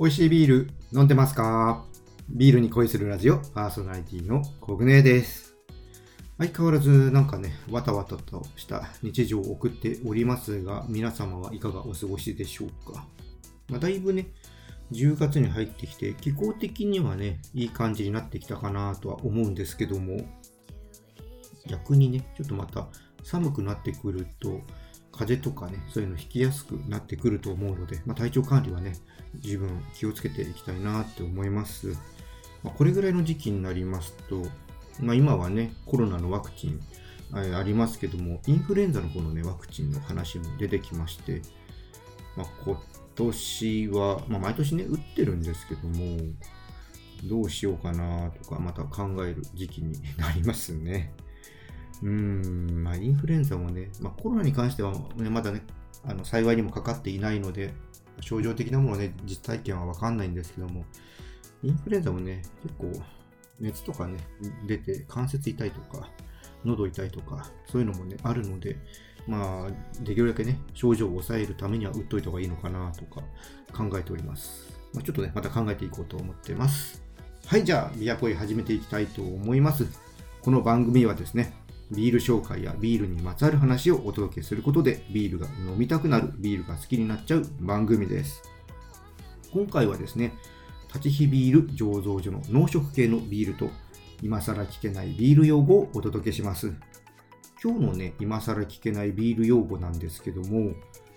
美味しいビール飲んでますか？ビールに恋するラジオパーソナリティのコグネです。相変わらずなんかね、わたわたとした日常を送っておりますが、皆様はいかがお過ごしでしょうか？まあ、だいぶね、10月に入ってきて、気候的にはね、いい感じになってきたかなとは思うんですけども、逆にね、ちょっとまた寒くなってくると、風邪とかね、そういうの引きやすくなってくると思うので、まあ、体調管理はね、十分気をつけていきたいなって思います。まあ、これぐらいの時期になりますと、まあ、今はね、コロナのワクチンありますけども、インフルエンザの方のね、ワクチンの話も出てきまして、まあ、今年は、まあ、毎年ね、打ってるんですけども、どうしようかなとか、また考える時期になりますね。うん、まあ、インフルエンザもね、まあ、コロナに関しては、ね、まだね、あの幸いにもかかっていないので、症状的なものね、実体験はわかんないんですけども、インフルエンザもね、結構熱とかね、出て関節痛いとか、喉痛いとか、そういうのもね、あるので、まあ、できるだけね、症状を抑えるためには打っといた方がいいのかなとか考えております。まあ、ちょっとね、また考えていこうと思ってます。はい、じゃあ、ビアコイ始めていきたいと思います。この番組はですね、ビール紹介やビールにまつわる話をお届けすることで、ビールが飲みたくなる、ビールが好きになっちゃう番組です。今回はですね、立ち火ビール醸造所の濃食系のビールと、今更聞けないビール用語をお届けします。今日のね、今更聞けないビール用語なんですけども、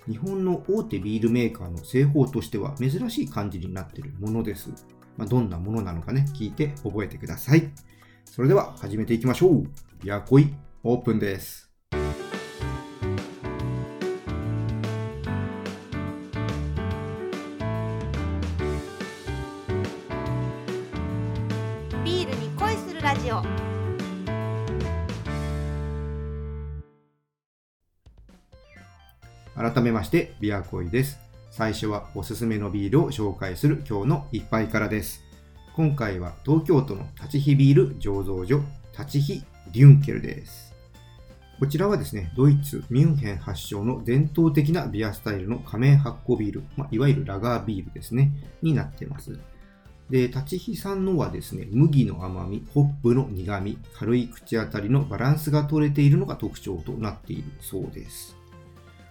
日本の大手ビールメーカーの製法としては珍しい感じになっているものです。まあ、どんなものなのかね、聞いて覚えてください。それでは始めていきましょう。やこい、オープンです。ビールに恋するラジオ改めまして、ビアコイです。最初はおすすめのビールを紹介する今日の一杯からです。今回は東京都の立ち火ビール醸造所、立ち火デュンケルです。こちらはですね、ドイツ・ミュンヘン発祥の伝統的なビアスタイルの仮面発酵ビール、まあ、いわゆるラガービールですね、になっています。で、立ちさんのはですね、麦の甘み、ホップの苦み、軽い口当たりのバランスが取れているのが特徴となっているそうです。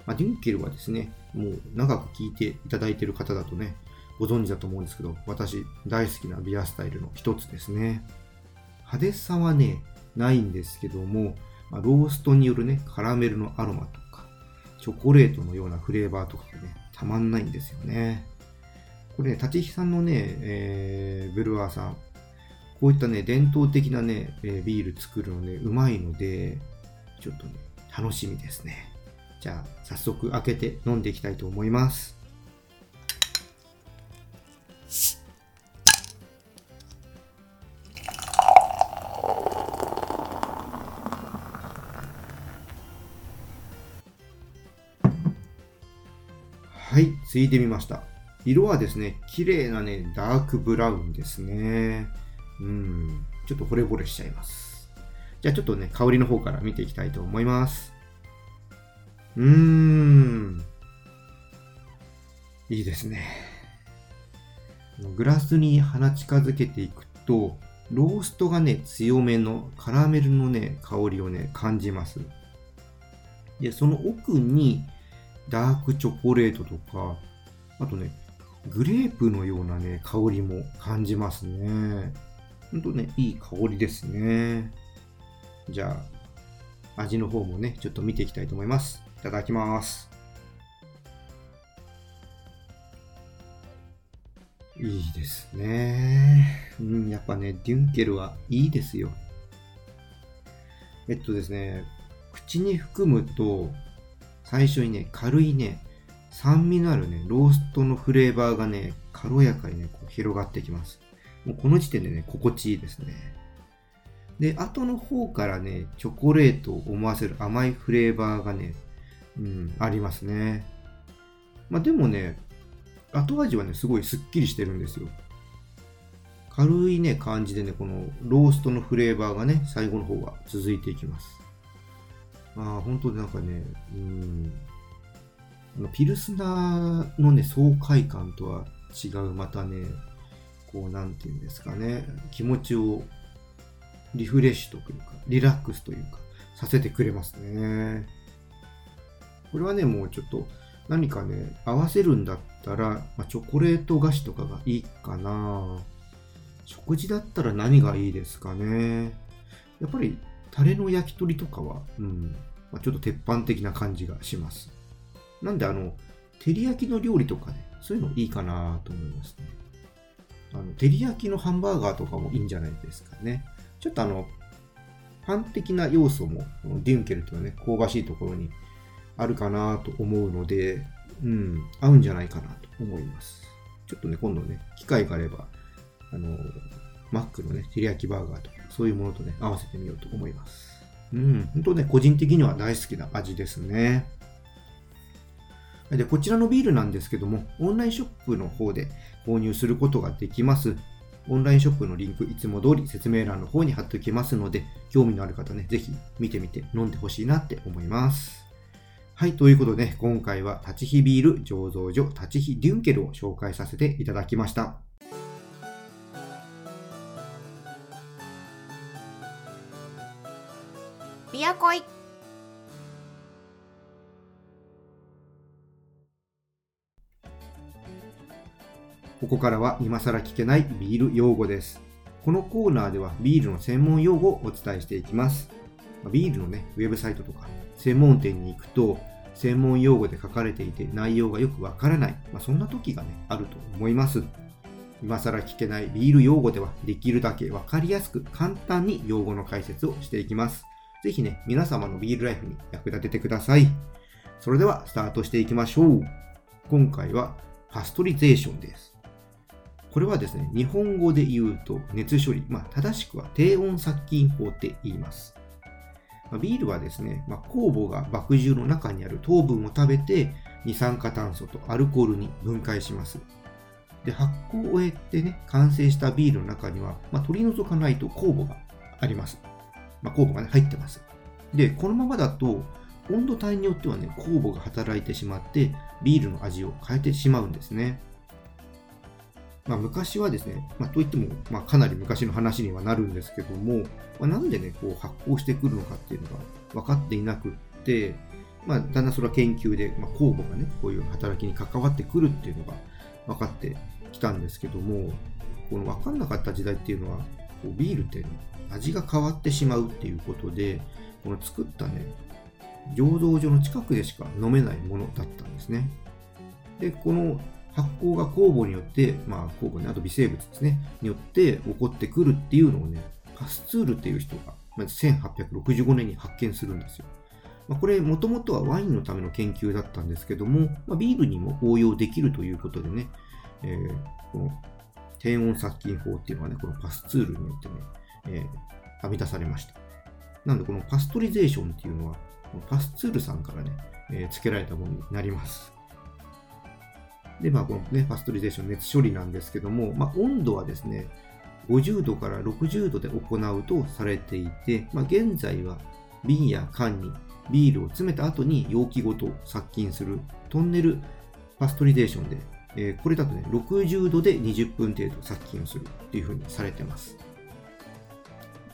まあ、デュンケルはですね、もう長く聞いていただいている方だとね、ご存知だと思うんですけど、私大好きなビアスタイルの一つですね。派手さはね、ないんですけども、まあ、ローストによるね、カラメルのアロマとか、チョコレートのようなフレーバーとかがね、たまんないんですよね。これね、立ち火さんのね、えー、ブルワーさん、こういったね、伝統的なね、えビール作るのね、うまいので、ちょっとね、楽しみですね。じゃあ、早速開けて飲んでいきたいと思います。ついてみました。色はですね、綺麗なね、ダークブラウンですね。うん、ちょっと惚れ惚れしちゃいます。じゃあちょっとね、香りの方から見ていきたいと思います。うーん。いいですね。グラスに鼻近づけていくと、ローストがね、強めのカラメルのね、香りをね、感じます。で、その奥に、ダークチョコレートとか、あとね、グレープのようなね、香りも感じますね。ほんとね、いい香りですね。じゃあ、味の方もね、ちょっと見ていきたいと思います。いただきます。いいですね。うん、やっぱね、デュンケルはいいですよ。えっとですね、口に含むと、最初にね、軽いね、酸味のあるね、ローストのフレーバーがね、軽やかにね、こう広がってきます。もうこの時点でね、心地いいですね。で、後の方からね、チョコレートを思わせる甘いフレーバーがね、うん、ありますね。まあでもね、後味はね、すごいスッキリしてるんですよ。軽いね、感じでね、このローストのフレーバーがね、最後の方は続いていきます。ああ、本当になんかね、うん、ピルスナーのね、爽快感とは違うまたね、こう、なんていうんですかね、気持ちをリフレッシュというか、リラックスというか、させてくれますね。これはね、もうちょっと何かね、合わせるんだったら、まあ、チョコレート菓子とかがいいかな。食事だったら何がいいですかね。やっぱり、タレの焼き鳥とかは、うん、まあ、ちょっと鉄板的な感じがします。なんで、あの、照り焼きの料理とかね、そういうのいいかなと思いますね。あの、照り焼きのハンバーガーとかもいいんじゃないですかね。ちょっとあの、パン的な要素も、デュンケルというね、香ばしいところにあるかなと思うので、うん、合うんじゃないかなと思います。ちょっとね、今度ね、機会があれば、あの、マックのね、照り焼きバーガーとか、そういうものとね、合わせてみようと思います。うん、本当ね、個人的には大好きな味ですね。で、こちらのビールなんですけども、オンラインショップの方で購入することができます。オンラインショップのリンク、いつも通り説明欄の方に貼っておきますので、興味のある方ね、ぜひ見てみて飲んでほしいなって思います。はい、ということで、今回は立ち火ビール醸造所立ち火デュンケルを紹介させていただきました。ビアコイここからは今更聞けないビール用語です。このコーナーではビールの専門用語をお伝えしていきます。ビールのね、ウェブサイトとか専門店に行くと、専門用語で書かれていて内容がよくわからない、まあ、そんな時がね、あると思います。今更聞けないビール用語ではできるだけわかりやすく簡単に用語の解説をしていきます。ぜひね、皆様のビールライフに役立ててください。それではスタートしていきましょう。今回はパストリゼーションです。これはですね、日本語で言うと熱処理、まあ、正しくは低温殺菌法って言います。まあ、ビールはですね、まあ、酵母が麦汁の中にある糖分を食べて二酸化炭素とアルコールに分解します。で発酵を終えてね、完成したビールの中には、ま、取り除かないと酵母があります。まあ、酵母が、ね、入ってます。で、このままだと温度帯によってはね、酵母が働いてしまって、ビールの味を変えてしまうんですね。まあ、昔はですね、まあ、といっても、まあ、かなり昔の話にはなるんですけども、まあ、なんでね、こう発酵してくるのかっていうのが分かっていなくって、まあ、だんだんそれは研究で、まあ、酵母がね、こういう働きに関わってくるっていうのが分かってきたんですけども、この分かんなかった時代っていうのは、こうビールって、味が変わってしまうっていうことで、この作ったね、醸造所の近くでしか飲めないものだったんですね。で、この発酵が酵母によって、まあ、酵母にあと微生物ですね、によって起こってくるっていうのをね、パスツールっていう人が、まず1865年に発見するんですよ。これ、もともとはワインのための研究だったんですけども、ビールにも応用できるということでね、えー、この低温殺菌法っていうのはね、このパスツールによってね、えー、編み出されました。なので、このパストリゼーションっていうのは、パスツールさんからね、えー、付けられたものになります。で、まあ、このね、パストリゼーション、熱処理なんですけども、まあ、温度はですね、50度から60度で行うとされていて、まあ、現在は瓶や缶にビールを詰めた後に容器ごと殺菌するトンネルパストリゼーションで、えー、これだとね、60度で20分程度殺菌をするっていう風にされてます。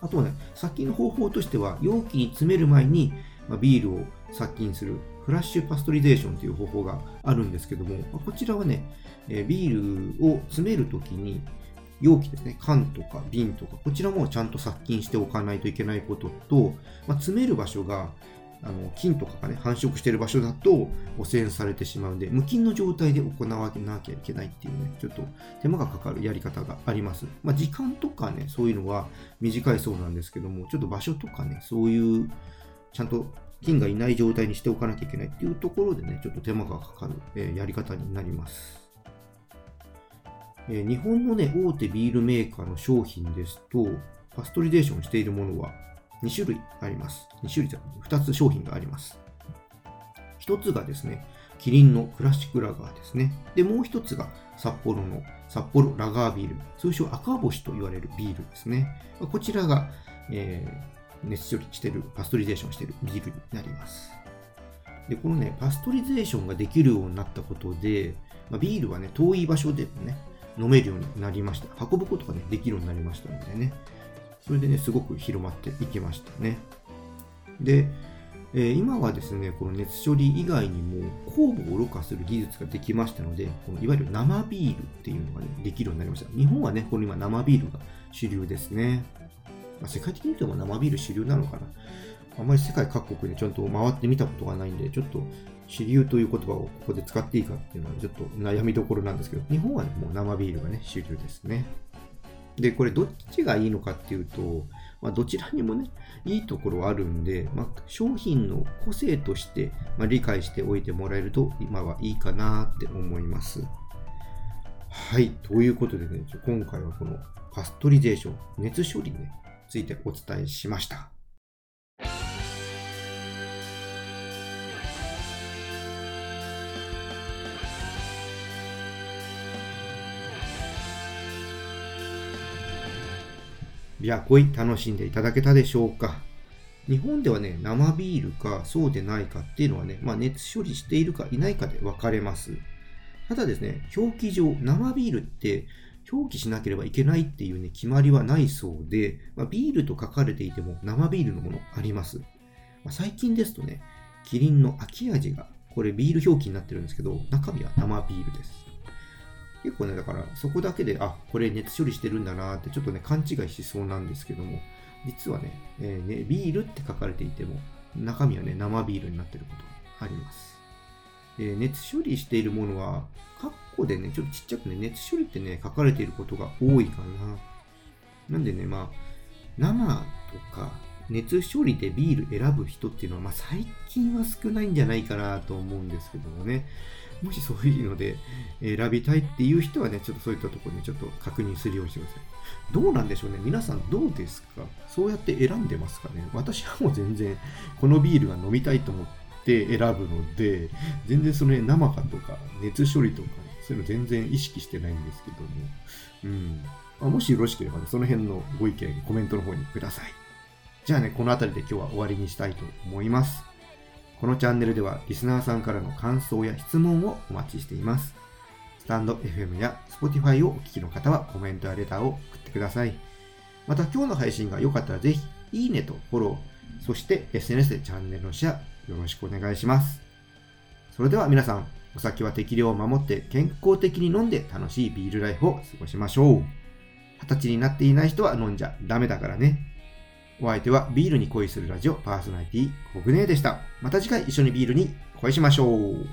あとはね、殺菌の方法としては、容器に詰める前に、ま、ビールを殺菌するフラッシュパストリゼーションという方法があるんですけども、こちらはね、えビールを詰めるときに、容器ですね、缶とか瓶とか、こちらもちゃんと殺菌しておかないといけないことと、まあ、詰める場所があの菌とかがね、繁殖している場所だと汚染されてしまうので、無菌の状態で行わなきゃいけないっていうね、ちょっと手間がかかるやり方があります。まあ、時間とかね、そういうのは短いそうなんですけども、ちょっと場所とかね、そういうちゃんと菌がいない状態にしておかなきゃいけないっていうところでね、ちょっと手間がかかる、え、やり方になります。え、日本のね、大手ビールメーカーの商品ですと、パストリゼーションしているものは2種類あります。2種類じゃ2つ商品があります。1つがですね、キリンのクラシックラガーですね。で、もう1つが札幌の札幌ラガービール、通称赤星と言われるビールですね。こちらが、えー熱処理してる、パストリゼーションしてるビールになります。で、このね、パストリゼーションができるようになったことで、まあ、ビールはね、遠い場所でもね、飲めるようになりました。運ぶことがね、できるようになりましたのでね、それでね、すごく広まっていきましたね。で、えー、今はですね、この熱処理以外にも酵母をろ過する技術ができましたので、このいわゆる生ビールっていうのがね、できるようになりました。日本はね、この今生ビールが主流ですね。まあ、世界的に見ても生ビール主流なのかな。あんまり世界各国でちゃんと回ってみたことがないんで、ちょっと主流という言葉をここで使っていいかっていうのはちょっと悩みどころなんですけど、日本はね、もう生ビールがね、主流ですね。で、これどっちがいいのかっていうと、まあ、どちらにもね、いいところあるんで、まあ、商品の個性として、まあ、理解しておいてもらえると今はいいかなって思います。はい。ということでね、今回はこのパストリゼーション、熱処理に、ね、ついてお伝えしました。ビアコイ楽しんでいただけたでしょうか日本ではね、生ビールかそうでないかっていうのはね、まあ、熱処理しているかいないかで分かれます。ただですね、表記上、生ビールって表記しなければいけないっていうね、決まりはないそうで、まあ、ビールと書かれていても生ビールのものあります。まあ、最近ですとね、キリンの秋味が、これビール表記になってるんですけど、中身は生ビールです。結構ね、だからそこだけで、あ、これ熱処理してるんだなってちょっとね、勘違いしそうなんですけども、実はね、えー、ねビールって書かれていても、中身はね、生ビールになってることあります。え、熱処理しているものは、カッコでね、ちょっとちっちゃくね、熱処理ってね、書かれていることが多いかな。なんでね、まあ、生とか、熱処理でビール選ぶ人っていうのは、まあ、最近は少ないんじゃないかなと思うんですけどもね。もしそういうので選びたいっていう人はね、ちょっとそういったところにちょっと確認するようにしてください。どうなんでしょうね皆さんどうですか？そうやって選んでますかね？私はもう全然このビールが飲みたいと思って選ぶので、全然その、ね、生かとか熱処理とか、ねそういうの全然意識してないんですけども、うん、もしよろしければね、その辺のご意見、コメントの方にください。じゃあね、この辺りで今日は終わりにしたいと思います。このチャンネルではリスナーさんからの感想や質問をお待ちしています。スタンド FM や Spotify をお聞きの方はコメントやレターを送ってください。また今日の配信が良かったらぜひ、いいねとフォロー、そして SNS でチャンネルのシェアよろしくお願いします。それでは皆さん、お酒は適量を守って健康的に飲んで楽しいビールライフを過ごしましょう。二十歳になっていない人は飲んじゃダメだからね。お相手はビールに恋するラジオパーソナリティコグネでした。また次回一緒にビールに恋しましょう。